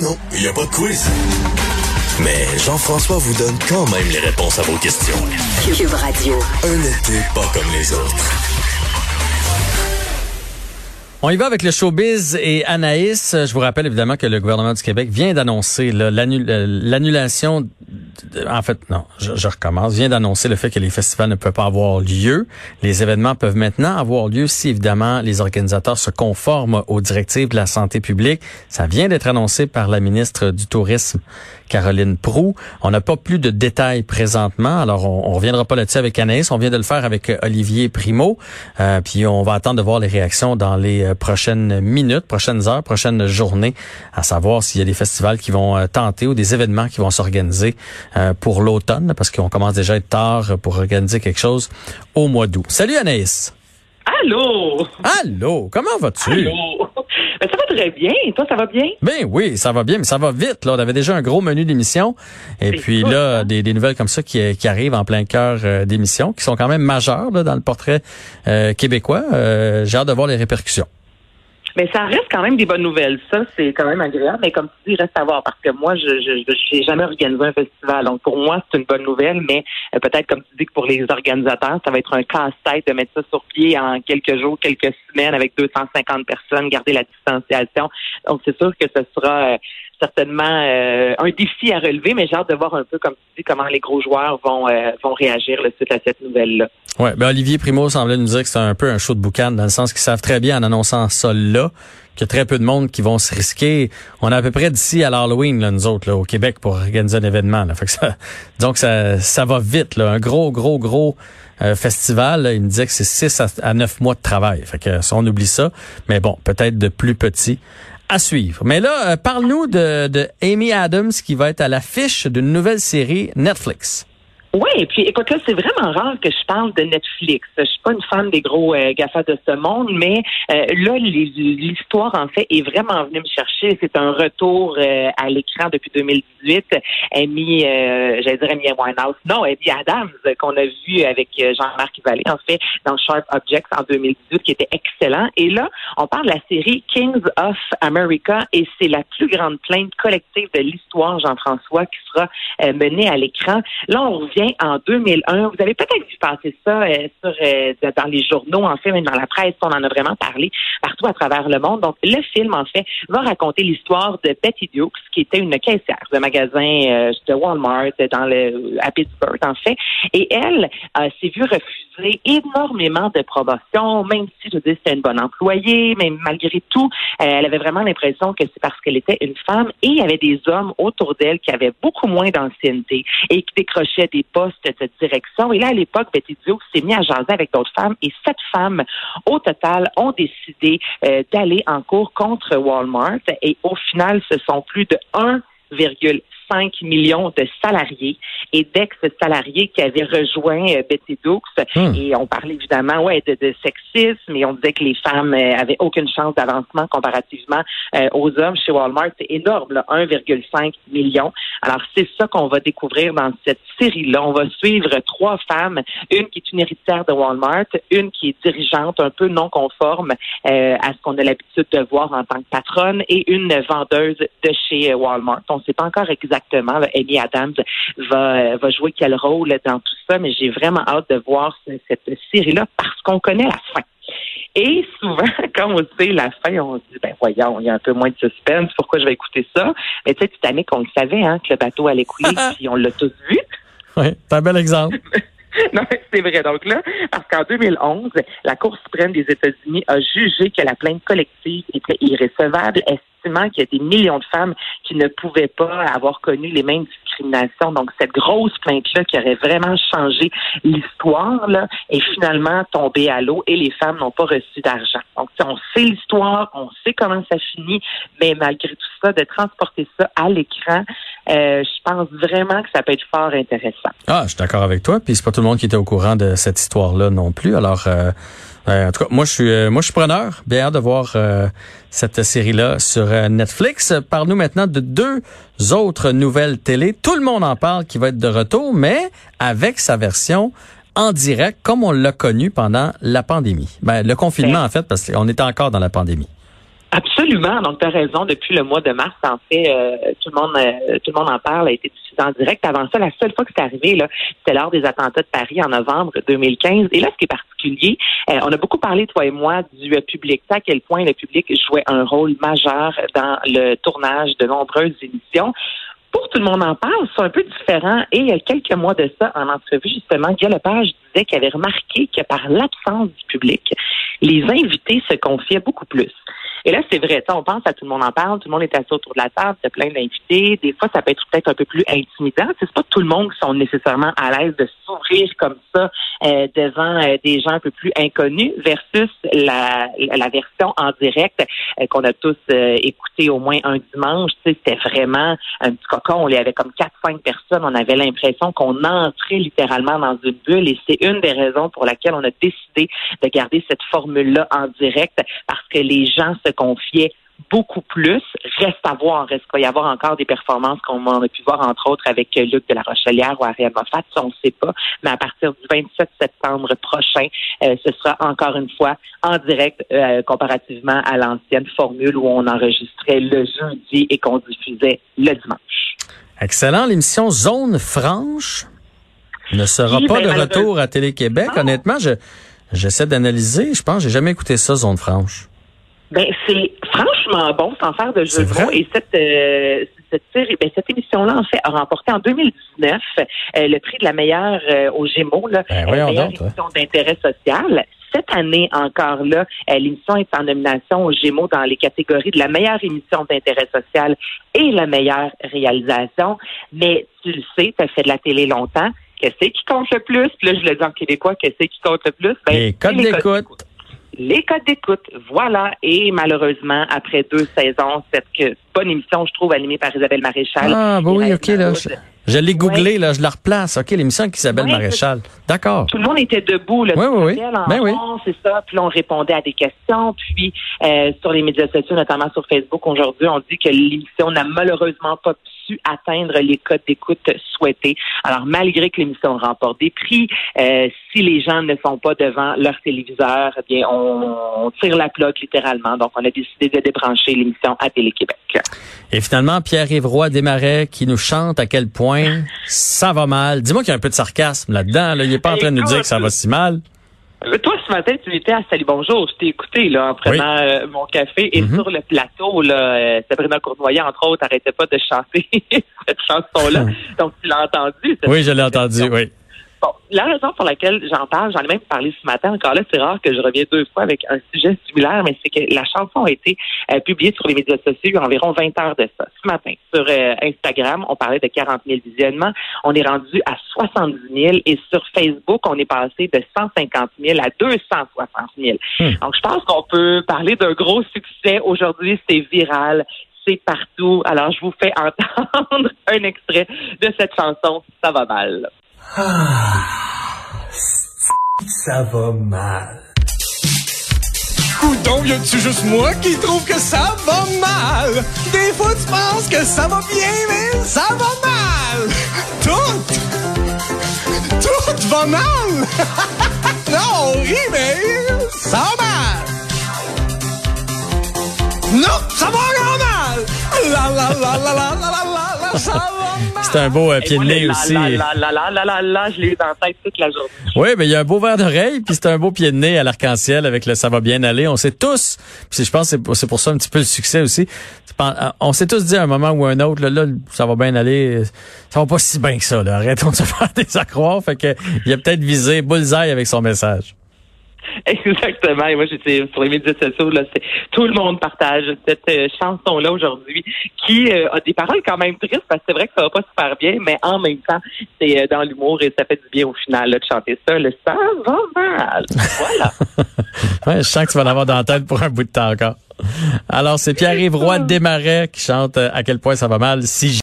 Ben non, il n'y a pas de quiz. Mais Jean-François vous donne quand même les réponses à vos questions. Cube Radio. Un été pas comme les autres. On y va avec le showbiz et Anaïs. Je vous rappelle évidemment que le gouvernement du Québec vient d'annoncer l'annulation. En fait, non, je, recommence. Vient d'annoncer le fait que les festivals ne peuvent pas avoir lieu. Les événements peuvent maintenant avoir lieu si évidemment les organisateurs se conforment aux directives de la santé publique. Ça vient d'être annoncé par la ministre du Tourisme, Caroline Prou. On n'a pas plus de détails présentement. Alors, on, on reviendra pas là-dessus avec Anaïs. On vient de le faire avec Olivier Primo. Euh, puis on va attendre de voir les réactions dans les euh, prochaines minutes, prochaines heures, prochaines journées, à savoir s'il y a des festivals qui vont euh, tenter ou des événements qui vont s'organiser euh, pour l'automne, parce qu'on commence déjà à être tard pour organiser quelque chose au mois d'août. Salut Anaïs. Allô? Allô, comment vas-tu? Allô? Ben, ça va très bien. Toi, ça va bien? Ben oui, ça va bien, mais ça va vite. Là. On avait déjà un gros menu d'émission. Et puis là, hein? des, nouvelles comme ça qui, qui arrivent en plein cœur d'émission, qui sont quand même majeures dans le portrait québécois. J'ai hâte de voir les répercussions. Mais ça reste quand même des bonnes nouvelles. Ça, c'est quand même agréable. Mais comme tu dis, reste à voir parce que moi, je je, jamais organisé un festival. Donc pour moi, c'est une bonne nouvelle. Mais euh, peut-être, comme tu dis, que pour les organisateurs, ça va être un casse-tête de mettre ça sur pied en quelques jours, quelques semaines avec 250 personnes, garder la distanciation. Donc c'est sûr que ce sera euh, certainement euh, un défi à relever, mais j'ai hâte de voir un peu, comme tu dis, comment les gros joueurs vont vont réagir là, suite à cette nouvelle-là. Ouais, ben Olivier Primo semblait nous dire que c'est un peu un show de boucan dans le sens qu'ils savent très bien en annonçant ça là a très peu de monde qui vont se risquer. On est à peu près d'ici à l'Halloween là, nous autres là, au Québec pour organiser un événement. Là. Donc ça ça va vite là, un gros gros gros euh, festival. il me disait que c'est 6 à, 9 mois de travail. Fait que ça, on oublie ça, mais bon, peut-être de plus petit à suivre. Mais là, euh, parle-nous de, de Amy Adams qui va être à l'affiche d'une nouvelle série Netflix. Oui, et puis écoute, là, c'est vraiment rare que je parle de Netflix. Je suis pas une fan des gros euh, GAFA de ce monde, mais euh, là, l'histoire, en fait, est vraiment venue me chercher. C'est un retour euh, à l'écran depuis 2018. Amy, euh, j'allais dire Amy Winehouse. Non, Amy Adams, qu'on a vu avec Jean-Marc Vallée, en fait, dans Sharp Objects en 2018, qui était excellent. Et là, on parle de la série Kings of America, et c'est la plus grande plainte collective de l'histoire, Jean-François, qui sera menée à l'écran. Là, on revient en 2001. Vous avez peut-être vu passer ça euh, sur, euh, dans les journaux, en fait, même dans la presse. On en a vraiment parlé partout à travers le monde. Donc, le film, en fait, va raconter l'histoire de Betty Dukes, qui était une caissière de magasin euh, de Walmart dans le, à Pittsburgh, en fait. Et elle s'est vue refuser énormément de promotions, même si, je dis, c'était une bonne employée, mais malgré tout, elle avait vraiment l'impression que c'est parce qu'elle était une femme et il y avait des hommes autour d'elle qui avaient beaucoup moins d'ancienneté et qui décrochaient des poste de direction. Et là, à l'époque, Betty Duke s'est mis à jaser avec d'autres femmes et sept femmes, au total, ont décidé euh, d'aller en cours contre Walmart. Et au final, ce sont plus de 1,5 5 millions de salariés et d'ex-salariés qui avaient rejoint euh, Betty Dukes. Hmm. Et on parlait évidemment ouais, de, sexisme et on disait que les femmes euh, avaient aucune chance d'avancement comparativement euh, aux hommes chez Walmart. C'est énorme, 1,5 million. Alors, c'est ça qu'on va découvrir dans cette série-là. On va suivre trois femmes, une qui est une héritière de Walmart, une qui est dirigeante un peu non conforme à ce qu'on a l'habitude de voir en tant que patronne et une vendeuse de chez Walmart. On ne sait pas encore exactement exactement Amy Adams va, va jouer quel rôle dans tout ça, mais j'ai vraiment hâte de voir cette série-là parce qu'on connaît la fin. Et souvent, quand on sait la fin, on se dit, ben voyons, il y a un peu moins de suspense, pourquoi je vais écouter ça? Mais tu sais, Titanic, on le savait, hein, que le bateau allait couler, puis on l'a tous vu. Oui, c'est un bel exemple. non, c'est vrai. Donc là, parce qu'en 2011, la Cour suprême des États-Unis a jugé que la plainte collective était irrécevable, qu'il y a des millions de femmes qui ne pouvaient pas avoir connu les mêmes discriminations. Donc, cette grosse plainte-là qui aurait vraiment changé l'histoire, est finalement tombée à l'eau et les femmes n'ont pas reçu d'argent. Donc, on sait l'histoire, on sait comment ça finit, mais malgré tout ça, de transporter ça à l'écran, euh, je pense vraiment que ça peut être fort intéressant. Ah, je suis d'accord avec toi. Puis c'est pas tout le monde qui était au courant de cette histoire-là non plus. Alors, euh, euh, en tout cas, moi je suis, moi je suis preneur. Bien hâte de voir cette série-là sur Netflix. Parle-nous maintenant de deux autres nouvelles télé. Tout le monde en parle qui va être de retour, mais avec sa version en direct, comme on l'a connu pendant la pandémie. Ben, le confinement, ben. en fait, parce qu'on était encore dans la pandémie. Absolument. Donc, tu as raison. Depuis le mois de mars, en fait, euh, tout le monde euh, tout le monde en parle, a été diffusé en direct. Avant ça, la seule fois que c'est arrivé, c'était lors des attentats de Paris en novembre 2015. Et là, ce qui est particulier, euh, on a beaucoup parlé, toi et moi, du public, à quel point le public jouait un rôle majeur dans le tournage de nombreuses émissions pour tout le monde en parle, c'est un peu différent. Et il y a quelques mois de ça, en entrevue, justement, Guy Lepage disait qu'il avait remarqué que par l'absence du public, les invités se confiaient beaucoup plus. Et là, c'est vrai, on pense à tout le monde en parle, tout le monde est assis autour de la table, c'est plein d'invités. Des fois, ça peut être peut-être un peu plus intimidant. C'est pas tout le monde qui sont nécessairement à l'aise de s'ouvrir comme ça euh, devant euh, des gens un peu plus inconnus versus la, la version en direct euh, qu'on a tous écouté au moins un dimanche. C'était vraiment un petit cocon. On y avait comme quatre, cinq personnes. On avait l'impression qu'on entrait littéralement dans une bulle et c'est une des raisons pour laquelle on a décidé de garder cette formule-là en direct parce que les gens se confiait beaucoup plus. Reste à voir, est-ce qu'il va y avoir encore des performances qu'on a pu voir, entre autres, avec Luc de la Rochelière ou Ariel Moffat, ça, on ne sait pas. Mais à partir du 27 septembre prochain, euh, ce sera encore une fois en direct euh, comparativement à l'ancienne formule où on enregistrait le jeudi et qu'on diffusait le dimanche. Excellent. L'émission Zone franche ne sera pas ben, de retour à Télé-Québec. Honnêtement, je j'essaie d'analyser. Je pense j'ai jamais écouté ça, Zone franche. Ben c'est franchement bon, sans faire de jeu de mots. Et cette euh, cette série, ben, cette émission-là en fait a remporté en 2019 euh, le prix de la meilleure euh, au Gémeaux, là, ben, meilleure émission d'intérêt social. Cette année encore là, l'émission est en nomination au Gémeaux dans les catégories de la meilleure émission d'intérêt social et la meilleure réalisation. Mais tu le sais, tu as fait de la télé longtemps. Qu'est-ce qui compte le plus? Puis là, je le dis en québécois, qu'est-ce qui compte le plus? Ben, les codes d'écoute les codes d'écoute. Voilà. Et malheureusement, après deux saisons, cette bonne émission, je trouve, animée par Isabelle Maréchal. Ah, bah oui, OK, là. Je, l'ai googlé, là, je la replace. OK, l'émission avec Isabelle Maréchal. D'accord. Tout le monde était debout, là. Oui, oui, oui. Ben oui. C'est ça. Puis là, on répondait à des questions. Puis, euh, sur les médias sociaux, notamment sur Facebook, aujourd'hui, on dit que l'émission n'a malheureusement pas atteindre les codes d'écoute souhaités. Alors, malgré que l'émission remporte des prix, euh, si les gens ne sont pas devant leur téléviseur, eh bien, on, tire la plaque littéralement. Donc, on a décidé de débrancher l'émission à Télé-Québec. Et finalement, Pierre-Yves Roy Desmarais qui nous chante à quel point ça va mal. Dis-moi qu'il y a un peu de sarcasme là-dedans. Là. Il n'est pas en train de nous dire que ça va si mal. Euh, toi, ce matin, tu étais à Salut Bonjour. Je t'ai écouté là, en prenant euh, mon café. Et mm-hmm. sur le plateau, là, euh, Sabrina Cournoyer, entre autres, arrêtait pas de chanter cette chanson-là. Donc, tu l'as entendu. Oui, je l'ai entendu, oui. Bon, la raison pour laquelle j'en parle, j'en ai même parlé ce matin. Encore là, c'est rare que je revienne deux fois avec un sujet similaire, mais c'est que la chanson a été euh, publiée sur les médias sociaux il y a environ 20 heures de ça. Ce matin, sur euh, Instagram, on parlait de 40 000 visionnements. On est rendu à 70 000 et sur Facebook, on est passé de 150 000 à 260 000. Hmm. Donc, je pense qu'on peut parler d'un gros succès. Aujourd'hui, c'est viral c'est partout. Alors, je vous fais entendre un extrait de cette chanson. Ça va mal. Ah, ça va mal. Coudon, y a-tu juste moi qui trouve que ça va mal? Des fois, tu penses que ça va bien, mais ça va mal! Tout! Tout va mal! non, on rit, mais ça va mal! Non, ça va mal! La la la la la la la la, c'est un beau euh, pied de nez aussi. Là, là, là, je l'ai eu dans la tête toute la journée. Oui, mais il y a un beau verre d'oreille, puis c'est un beau pied de nez à l'arc-en-ciel avec le ça va bien aller. On sait tous, puis je pense que c'est pour ça un petit peu le succès aussi. Euh, on s'est tous dit à un moment ou un autre, là, là, ça va bien aller, ça va pas si bien que ça. Là. Arrêtons de se faire des accrocs. Fait que il a peut-être visé bullseye avec son message. Exactement. Et moi, j'étais sur les médias sociaux. Là, tout le monde partage cette euh, chanson-là aujourd'hui, qui euh, a des paroles quand même tristes parce que c'est vrai que ça va pas super bien, mais en même temps, c'est euh, dans l'humour et ça fait du bien au final de chanter ça. Le ça va mal. Voilà. ouais, je sens que tu vas l'avoir dans pour un bout de temps encore. Alors, c'est Pierre-Yves Roy Desmarais qui chante à quel point ça va mal. Si